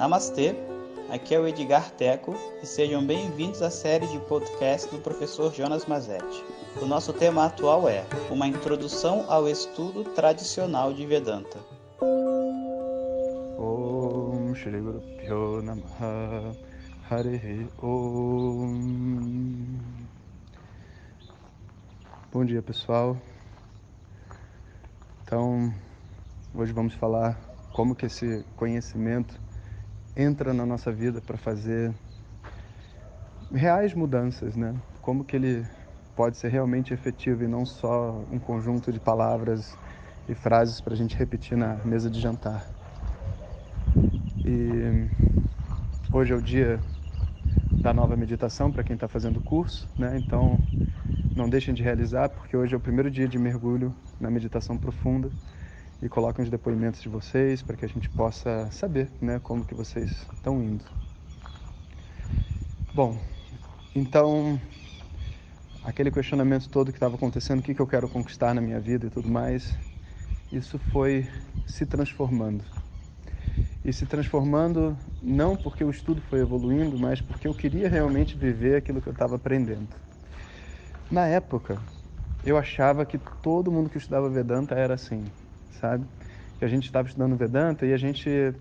Namastê, aqui é o Edgar Teco e sejam bem-vindos à série de podcast do professor Jonas Mazetti. O nosso tema atual é Uma Introdução ao Estudo Tradicional de Vedanta. Bom dia pessoal. Então, hoje vamos falar como que esse conhecimento entra na nossa vida para fazer reais mudanças, né? Como que ele pode ser realmente efetivo e não só um conjunto de palavras e frases para a gente repetir na mesa de jantar. E hoje é o dia da nova meditação para quem está fazendo o curso, né? Então não deixem de realizar porque hoje é o primeiro dia de mergulho na meditação profunda e coloquem os depoimentos de vocês para que a gente possa saber né, como que vocês estão indo. Bom, então aquele questionamento todo que estava acontecendo, o que, que eu quero conquistar na minha vida e tudo mais, isso foi se transformando. E se transformando não porque o estudo foi evoluindo, mas porque eu queria realmente viver aquilo que eu estava aprendendo. Na época, eu achava que todo mundo que estudava Vedanta era assim sabe? Que a gente estava estudando Vedanta e a gente,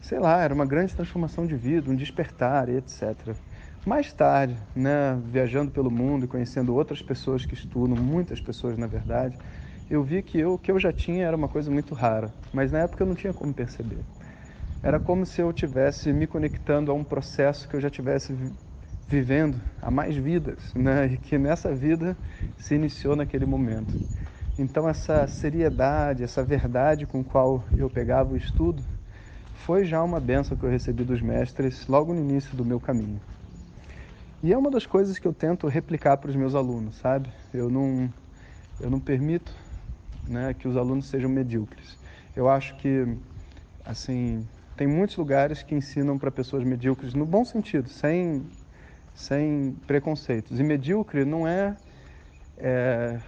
sei lá, era uma grande transformação de vida, um despertar e etc. Mais tarde, né, viajando pelo mundo e conhecendo outras pessoas que estudam, muitas pessoas na verdade, eu vi que eu, o que eu já tinha era uma coisa muito rara, mas na época eu não tinha como perceber. Era como se eu tivesse me conectando a um processo que eu já tivesse vivendo há mais vidas, né? E que nessa vida se iniciou naquele momento. Então essa seriedade, essa verdade com qual eu pegava o estudo, foi já uma benção que eu recebi dos mestres logo no início do meu caminho. E é uma das coisas que eu tento replicar para os meus alunos, sabe? Eu não, eu não permito né, que os alunos sejam medíocres. Eu acho que, assim, tem muitos lugares que ensinam para pessoas medíocres no bom sentido, sem, sem preconceitos. E medíocre não é, é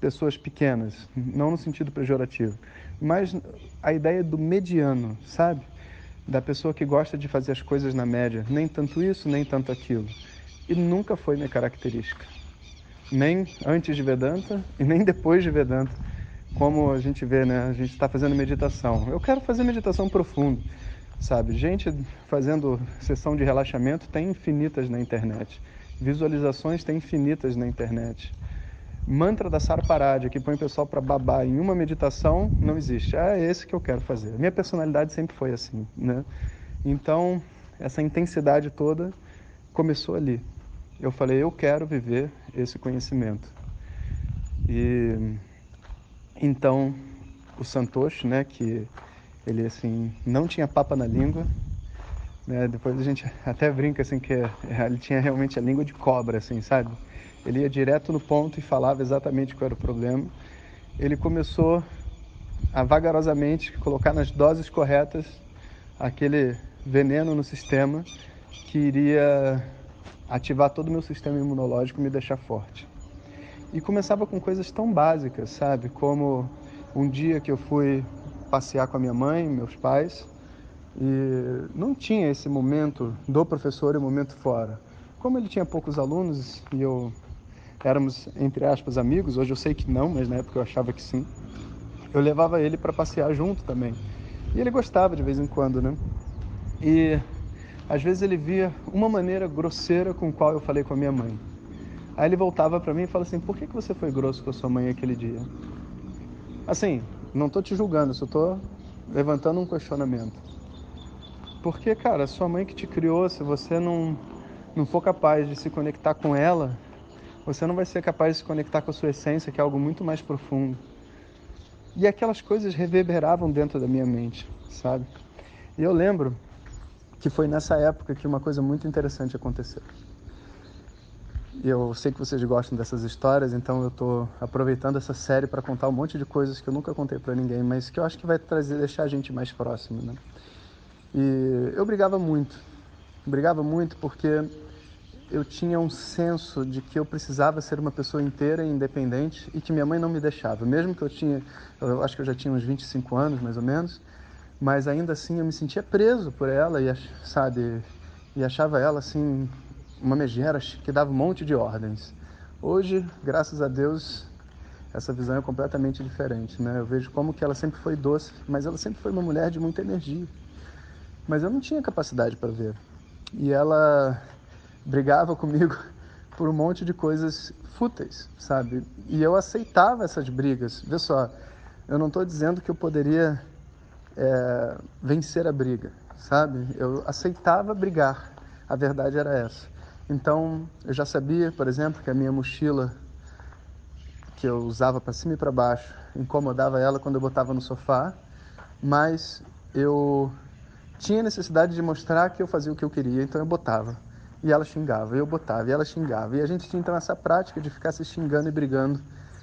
pessoas pequenas, não no sentido pejorativo, mas a ideia do mediano, sabe? Da pessoa que gosta de fazer as coisas na média, nem tanto isso, nem tanto aquilo. E nunca foi minha característica. Nem antes de Vedanta e nem depois de Vedanta. Como a gente vê, né? A gente está fazendo meditação. Eu quero fazer meditação profunda, sabe? Gente fazendo sessão de relaxamento tem infinitas na internet. Visualizações tem infinitas na internet mantra da Sarparade, que põe o pessoal para babar em uma meditação, não existe. É esse que eu quero fazer. Minha personalidade sempre foi assim, né? Então, essa intensidade toda começou ali. Eu falei, eu quero viver esse conhecimento. E então o Santoshi, né, que ele assim não tinha papa na língua, né? Depois a gente até brinca assim que ele tinha realmente a língua de cobra, assim, sabe? Ele ia direto no ponto e falava exatamente qual era o problema. Ele começou a vagarosamente colocar nas doses corretas aquele veneno no sistema que iria ativar todo o meu sistema imunológico e me deixar forte. E começava com coisas tão básicas, sabe? Como um dia que eu fui passear com a minha mãe, meus pais, e não tinha esse momento do professor e o momento fora. Como ele tinha poucos alunos e eu éramos, entre aspas, amigos. Hoje eu sei que não, mas na época eu achava que sim. Eu levava ele para passear junto também. E ele gostava de vez em quando, né? E às vezes ele via uma maneira grosseira com qual eu falei com a minha mãe. Aí ele voltava para mim e falava assim: Por que, que você foi grosso com a sua mãe aquele dia? Assim, não tô te julgando, só tô levantando um questionamento. Porque, cara, sua mãe que te criou, se você não, não for capaz de se conectar com ela, você não vai ser capaz de se conectar com a sua essência, que é algo muito mais profundo. E aquelas coisas reverberavam dentro da minha mente, sabe? E eu lembro que foi nessa época que uma coisa muito interessante aconteceu. Eu sei que vocês gostam dessas histórias, então eu estou aproveitando essa série para contar um monte de coisas que eu nunca contei para ninguém, mas que eu acho que vai trazer, deixar a gente mais próximo, né? E eu brigava muito, brigava muito porque eu tinha um senso de que eu precisava ser uma pessoa inteira e independente e que minha mãe não me deixava. Mesmo que eu tinha, eu acho que eu já tinha uns 25 anos mais ou menos, mas ainda assim eu me sentia preso por ela e, sabe, e achava ela assim uma megera que dava um monte de ordens. Hoje, graças a Deus, essa visão é completamente diferente, né? Eu vejo como que ela sempre foi doce, mas ela sempre foi uma mulher de muita energia. Mas eu não tinha capacidade para ver. E ela brigava comigo por um monte de coisas fúteis, sabe? E eu aceitava essas brigas. Vê só, eu não estou dizendo que eu poderia é, vencer a briga, sabe? Eu aceitava brigar. A verdade era essa. Então, eu já sabia, por exemplo, que a minha mochila que eu usava para cima e para baixo incomodava ela quando eu botava no sofá, mas eu tinha necessidade de mostrar que eu fazia o que eu queria, então eu botava. E ela xingava, eu botava, e ela xingava. E a gente tinha então essa prática de ficar se xingando e brigando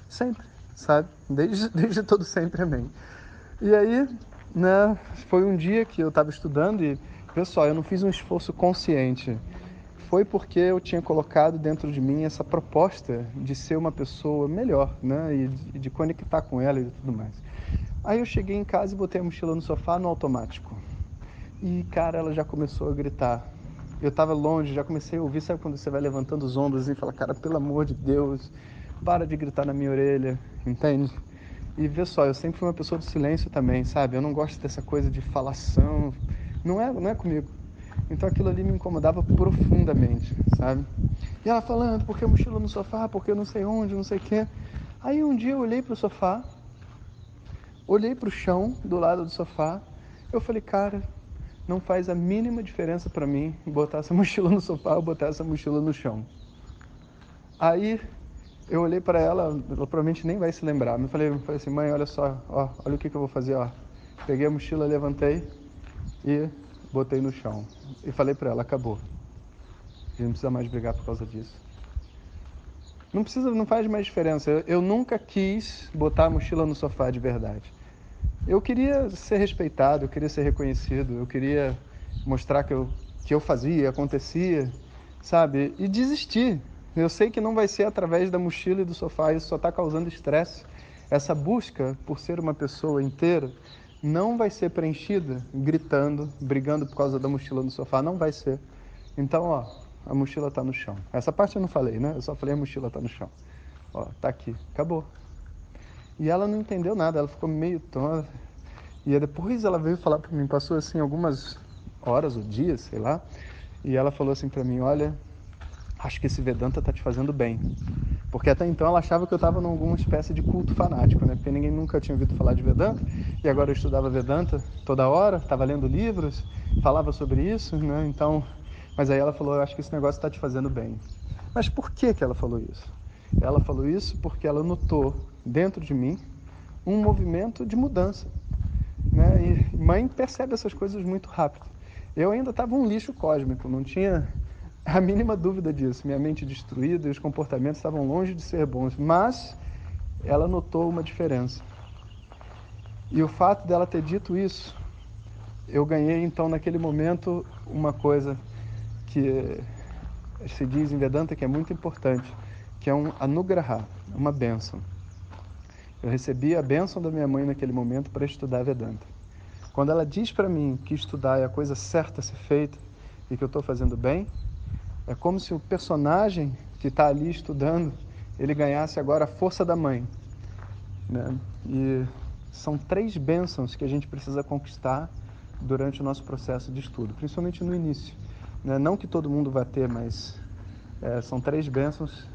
sempre, sabe? Desde, desde todo sempre, amém. E aí, né, foi um dia que eu estava estudando e, pessoal, eu não fiz um esforço consciente foi porque eu tinha colocado dentro de mim essa proposta de ser uma pessoa melhor, né? E de, de conectar com ela e tudo mais. Aí eu cheguei em casa e botei a mochila no sofá no automático. E, cara, ela já começou a gritar. Eu estava longe, já comecei a ouvir, sabe quando você vai levantando os ombros e fala, cara, pelo amor de Deus, para de gritar na minha orelha, entende? E vê só, eu sempre fui uma pessoa do silêncio também, sabe? Eu não gosto dessa coisa de falação. Não é, não é comigo. Então aquilo ali me incomodava profundamente, sabe? E ela falando, porque a mochila no sofá, porque eu não sei onde, não sei o quê. Aí um dia eu olhei para o sofá, olhei para o chão do lado do sofá, eu falei, cara, não faz a mínima diferença para mim botar essa mochila no sofá ou botar essa mochila no chão. Aí eu olhei para ela, ela provavelmente nem vai se lembrar, eu falei, eu falei assim, mãe, olha só, ó, olha o que, que eu vou fazer, ó. Peguei a mochila, levantei e botei no chão e falei para ela, acabou. A gente não precisa mais brigar por causa disso. Não precisa, não faz mais diferença. Eu, eu nunca quis botar a mochila no sofá de verdade. Eu queria ser respeitado, eu queria ser reconhecido, eu queria mostrar que eu, que eu fazia, acontecia, sabe? E desistir. Eu sei que não vai ser através da mochila e do sofá, isso só está causando estresse. Essa busca por ser uma pessoa inteira não vai ser preenchida gritando, brigando por causa da mochila no sofá, não vai ser. Então, ó, a mochila está no chão. Essa parte eu não falei, né? Eu só falei a mochila está no chão. Ó, tá aqui, acabou. E ela não entendeu nada, ela ficou meio tonta. E depois ela veio falar para mim, passou assim algumas horas ou dias, sei lá, e ela falou assim para mim, olha, acho que esse Vedanta tá te fazendo bem. Porque até então ela achava que eu estava em alguma espécie de culto fanático, né? Porque ninguém nunca tinha ouvido falar de Vedanta. E agora eu estudava Vedanta toda hora, estava lendo livros, falava sobre isso, né? Então, mas aí ela falou, acho que esse negócio está te fazendo bem. Mas por que que ela falou isso? Ela falou isso porque ela notou dentro de mim um movimento de mudança. Né? E mãe percebe essas coisas muito rápido. Eu ainda estava um lixo cósmico, não tinha a mínima dúvida disso. Minha mente destruída e os comportamentos estavam longe de ser bons, mas ela notou uma diferença. E o fato dela ter dito isso, eu ganhei então naquele momento uma coisa que se diz em Vedanta que é muito importante, que é um anugraha, uma bênção. Eu recebi a bênção da minha mãe naquele momento para estudar Vedanta. Quando ela diz para mim que estudar é a coisa certa a ser feita e que eu estou fazendo bem, é como se o personagem que está ali estudando, ele ganhasse agora a força da mãe. Né? E são três bênçãos que a gente precisa conquistar durante o nosso processo de estudo, principalmente no início. Né? Não que todo mundo vá ter, mas é, são três bênçãos